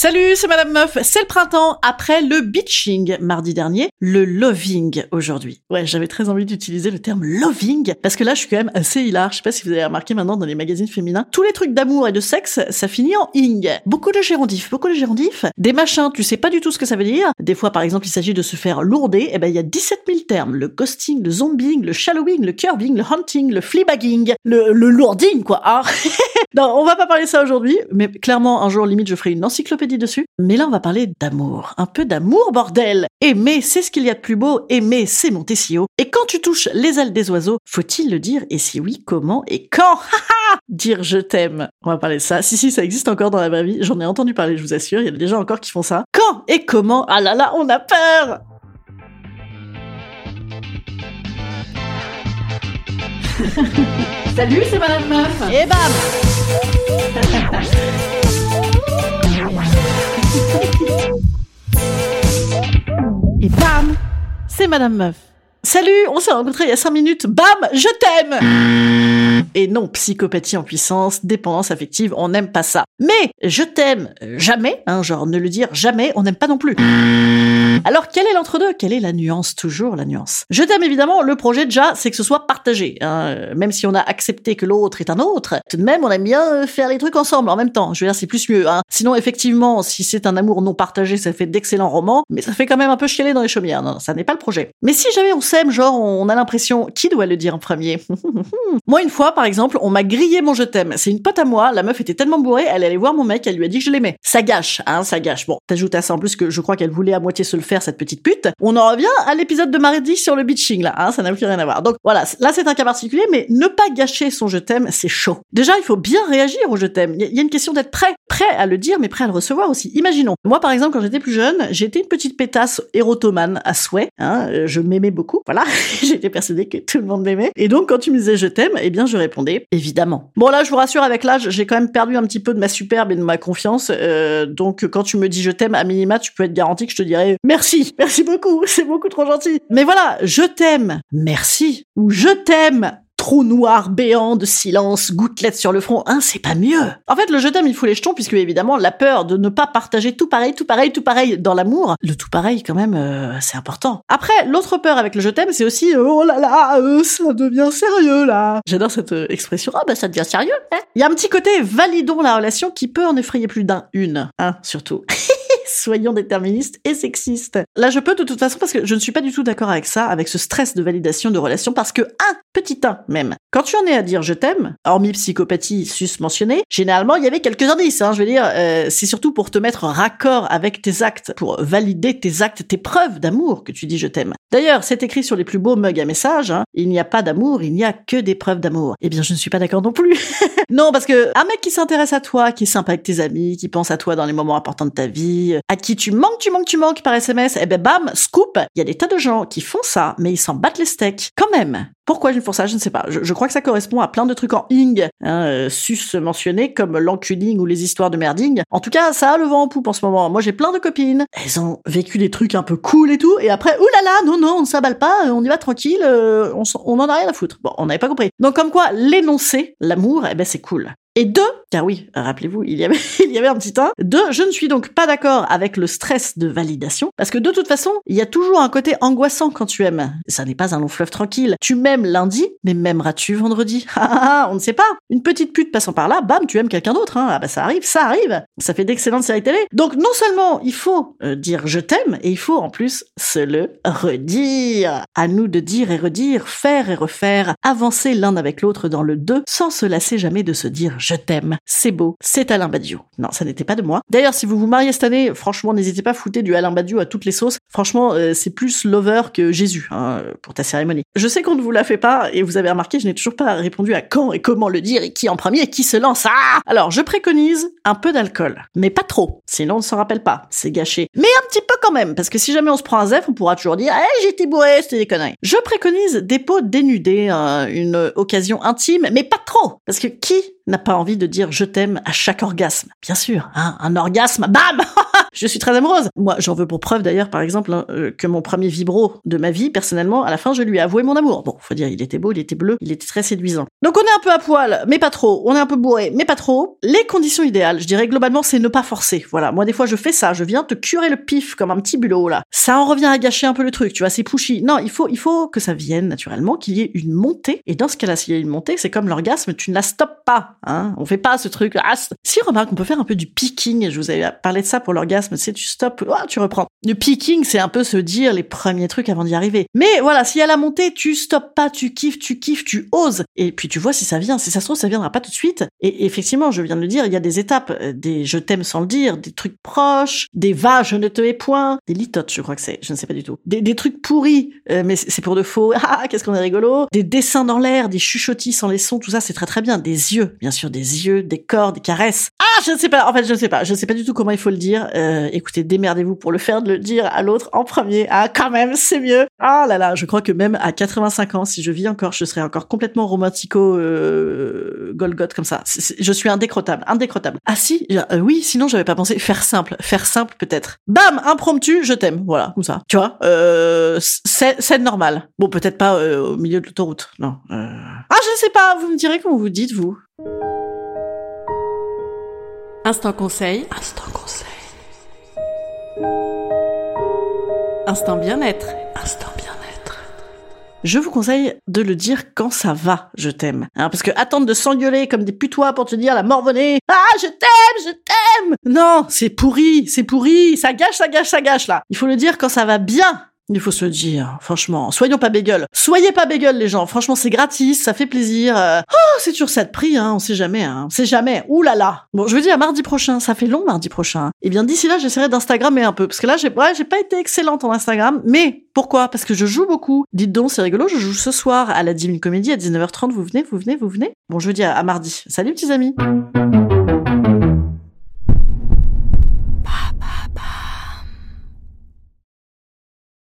Salut, c'est Madame Meuf. C'est le printemps après le bitching mardi dernier, le loving aujourd'hui. Ouais, j'avais très envie d'utiliser le terme loving parce que là, je suis quand même assez hilar. Je sais pas si vous avez remarqué maintenant dans les magazines féminins, tous les trucs d'amour et de sexe, ça finit en ing. Beaucoup de gérondifs, beaucoup de gérondifs. Des machins, tu sais pas du tout ce que ça veut dire. Des fois, par exemple, il s'agit de se faire lourder. Eh ben, il y a 17 000 termes. Le ghosting, le zombing, le shallowing, le curving, le hunting, le fleabagging, le, lourding, quoi. Ah. non, on va pas parler ça aujourd'hui, mais clairement, un jour, limite, je ferai une encyclopédie dessus. Mais là, on va parler d'amour. Un peu d'amour, bordel. Aimer, c'est ce qu'il y a de plus beau. Aimer, c'est mon tessio. Et quand tu touches les ailes des oiseaux, faut-il le dire? Et si oui, comment et quand? Dire je t'aime. On va parler de ça. Si, si, ça existe encore dans la vraie vie. J'en ai entendu parler, je vous assure. Il y a des gens encore qui font ça. Quand et comment? Ah là là, on a peur Salut, c'est Madame Meuf. Et bam Madame Meuf. Salut, on s'est rencontrés il y a 5 minutes. Bam, je t'aime Et non, psychopathie en puissance, dépendance affective, on n'aime pas ça. Mais je t'aime jamais, hein, genre ne le dire jamais, on n'aime pas non plus. Alors quel est l'entre-deux? Quelle est la nuance? Toujours la nuance. Je t'aime évidemment, le projet déjà, c'est que ce soit partagé. hein. Même si on a accepté que l'autre est un autre, tout de même on aime bien euh, faire les trucs ensemble en même temps. Je veux dire, c'est plus mieux. Hein. Sinon effectivement, si c'est un amour non partagé, ça fait d'excellents romans, mais ça fait quand même un peu chialer dans les chaumières. Non, ça n'est pas le projet. Mais si jamais on s'aime, genre on a l'impression, qui doit le dire en premier? Moi une fois par exemple, on m'a grillé mon je t'aime. C'est une pote à moi, la meuf était tellement bourrée, elle allait voir mon mec, elle lui a dit que je l'aimais. Ça gâche, hein, ça gâche. Bon, t'ajoutes à ça en plus que je crois qu'elle voulait à moitié se faire cette petite pute. On en revient à l'épisode de mardi sur le bitching là, hein, ça n'a plus rien à voir. Donc voilà, là c'est un cas particulier, mais ne pas gâcher son je t'aime, c'est chaud. Déjà, il faut bien réagir au je t'aime. Il y a- une question d'être prêt, prêt à le dire, mais prêt à le recevoir aussi. Imaginons, moi par exemple quand j'étais plus jeune, j'étais une petite pétasse érotomane à souhait. Hein, je m'aimais beaucoup, voilà. j'étais persuadée que tout le monde m'aimait. Et donc quand tu me disais je t'aime, eh bien je répondais évidemment. Bon là, je vous rassure, avec l'âge, j'ai quand même perdu un petit peu de ma superbe et de ma confiance. euh, donc quand tu me dis je t'aime, à minima, tu peux être garanti que je te dirai merci, merci beaucoup, c'est beaucoup trop gentil. Mais voilà, je t'aime, merci, ou je t'aime. Trou noir béant de silence, gouttelettes sur le front, hein, c'est pas mieux. En fait, le je t'aime, il faut les jetons, puisque évidemment, la peur de ne pas partager tout pareil, tout pareil, tout pareil dans l'amour, le tout pareil, quand même, euh, c'est important. Après, l'autre peur avec le je t'aime, c'est aussi, euh, oh là là, euh, ça devient sérieux, là. J'adore cette expression, ah bah ça devient sérieux, hein. Il y a un petit côté validons la relation qui peut en effrayer plus d'un, une, hein, surtout. soyons déterministes et sexistes. Là, je peux de toute façon parce que je ne suis pas du tout d'accord avec ça, avec ce stress de validation de relation, parce que un petit un même. Quand tu en es à dire je t'aime, hormis psychopathie sus mentionnée, généralement il y avait quelques indices. Hein, je veux dire, euh, c'est surtout pour te mettre en raccord avec tes actes, pour valider tes actes, tes preuves d'amour que tu dis je t'aime. D'ailleurs, c'est écrit sur les plus beaux mugs à message. Hein, il n'y a pas d'amour, il n'y a que des preuves d'amour. Eh bien, je ne suis pas d'accord non plus. non, parce que un mec qui s'intéresse à toi, qui est sympa avec tes amis, qui pense à toi dans les moments importants de ta vie, à qui tu manques, tu manques, tu manques par SMS, eh ben bam, scoop, il y a des tas de gens qui font ça, mais ils s'en battent les steaks. Quand même. Pourquoi font ça Je ne sais pas. Je, crois que ça correspond à plein de trucs en ing, hein, euh, sus mentionnés, comme l'enculing ou les histoires de merding. En tout cas, ça a le vent en poupe en ce moment. Moi, j'ai plein de copines. Elles ont vécu des trucs un peu cool et tout, et après, oulala, non, non, on s'aballe pas, on y va tranquille, euh, on, on en a rien à foutre. Bon, on n'avait pas compris. Donc, comme quoi, l'énoncé, l'amour, eh ben, c'est cool. Et deux, car oui, rappelez-vous, il y avait, il y avait un petit un. Deux, je ne suis donc pas d'accord avec le stress de validation, parce que de toute façon, il y a toujours un côté angoissant quand tu aimes. Ça n'est pas un long fleuve tranquille. Tu m'aimes lundi, mais m'aimeras-tu vendredi Ah, ah, ah, On ne sait pas. Une petite pute passant par là, bam, tu aimes quelqu'un d'autre. Hein. Ah bah ça arrive, ça arrive. Ça fait d'excellentes séries télé. Donc non seulement il faut euh, dire je t'aime, et il faut en plus se le redire. À nous de dire et redire, faire et refaire, avancer l'un avec l'autre dans le deux, sans se lasser jamais de se dire je t'aime. C'est beau, c'est Alain Badiou. Non, ça n'était pas de moi. D'ailleurs, si vous vous mariez cette année, franchement, n'hésitez pas à foutre du Alain Badiou à toutes les sauces. Franchement, euh, c'est plus lover que Jésus hein, pour ta cérémonie. Je sais qu'on ne vous la pas, et vous avez remarqué, je n'ai toujours pas répondu à quand et comment le dire, et qui en premier, et qui se lance. Ah Alors, je préconise un peu d'alcool, mais pas trop, sinon on ne s'en rappelle pas, c'est gâché. Mais un petit peu quand même, parce que si jamais on se prend un zef, on pourra toujours dire Eh, j'étais bourré, c'était des conneries ». Je préconise des peaux dénudées, hein, une occasion intime, mais pas trop, parce que qui n'a pas envie de dire je t'aime à chaque orgasme? Bien sûr, hein, un orgasme, bam Je suis très amoureuse. Moi, j'en veux pour preuve d'ailleurs, par exemple, hein, euh, que mon premier vibro de ma vie, personnellement, à la fin, je lui ai avoué mon amour. Bon, faut dire, il était beau, il était bleu, il était très séduisant. Donc on est un peu à poil, mais pas trop. On est un peu bourré, mais pas trop. Les conditions idéales, je dirais globalement, c'est ne pas forcer. Voilà, moi des fois je fais ça, je viens te curer le pif comme un petit bulot là. Ça en revient à gâcher un peu le truc, tu vois, c'est pushy. Non, il faut, il faut que ça vienne naturellement, qu'il y ait une montée. Et dans ce cas-là, s'il y a une montée, c'est comme l'orgasme, tu ne la stoppes pas. Hein on fait pas ce truc. Ah, si remarque, on peut faire un peu du picking. Je vous avais parlé de ça pour l'orgasme. C'est tu stops, oh, tu reprends. Le picking, c'est un peu se dire les premiers trucs avant d'y arriver. Mais voilà, y a la montée, tu stoppes pas, tu kiffes, tu kiffes, tu oses. Et puis tu vois si ça vient. Si ça se trouve, ça viendra pas tout de suite. Et effectivement, je viens de le dire, il y a des étapes, euh, des je t'aime sans le dire, des trucs proches, des va, je ne te hais point, des litotes, je crois que c'est, je ne sais pas du tout. Des, des trucs pourris, euh, mais c'est pour de faux. Ah, qu'est-ce qu'on est rigolo. Des dessins dans l'air, des chuchotis sans les sons, tout ça, c'est très très bien. Des yeux, bien sûr, des yeux, des corps, des caresses. Ah, je ne sais pas. En fait, je ne sais pas. Je ne sais pas du tout comment il faut le dire. Euh, écoutez, démerdez-vous pour le faire, le dire à l'autre en premier. Ah, quand même, c'est mieux. Ah là là, je crois que même à 85 ans, si je vis encore, je serais encore complètement romantico euh, Golgoth comme ça. je suis indécrottable, indécrottable. Ah si, euh, oui, sinon j'avais pas pensé faire simple, faire simple peut-être. Bam, impromptu, je t'aime, voilà, comme ça. Tu vois, euh, c'est normal. Bon, peut-être pas euh, au milieu de l'autoroute, non. Euh... Ah, je sais pas. Vous me direz comment vous dites vous. Instant conseil. Instant conseil. Instant bien-être. Instant bien-être. Je vous conseille de le dire quand ça va, je t'aime. Hein, parce que attendre de s'engueuler comme des putois pour te dire la morvonnée, ah, je t'aime, je t'aime! Non, c'est pourri, c'est pourri, ça gâche, ça gâche, ça gâche, là. Il faut le dire quand ça va bien, il faut se dire, franchement. Soyons pas bégueules. Soyez pas bégueules, les gens. Franchement, c'est gratis, ça fait plaisir. Euh, oh, c'est toujours ça de prix, hein. On sait jamais, hein. On sait jamais. Ouh là là. Bon, je veux dire, mardi prochain. Ça fait long, mardi prochain. Eh bien, d'ici là, j'essaierai d'Instagrammer un peu. Parce que là, j'ai, ouais, j'ai pas été excellente en Instagram. Mais, pourquoi? Parce que je joue beaucoup. Dites donc, c'est rigolo. Je joue ce soir à la Divine Comédie à 19h30. Vous venez, vous venez, vous venez? Bon, je veux dire, à mardi. Salut, petits amis.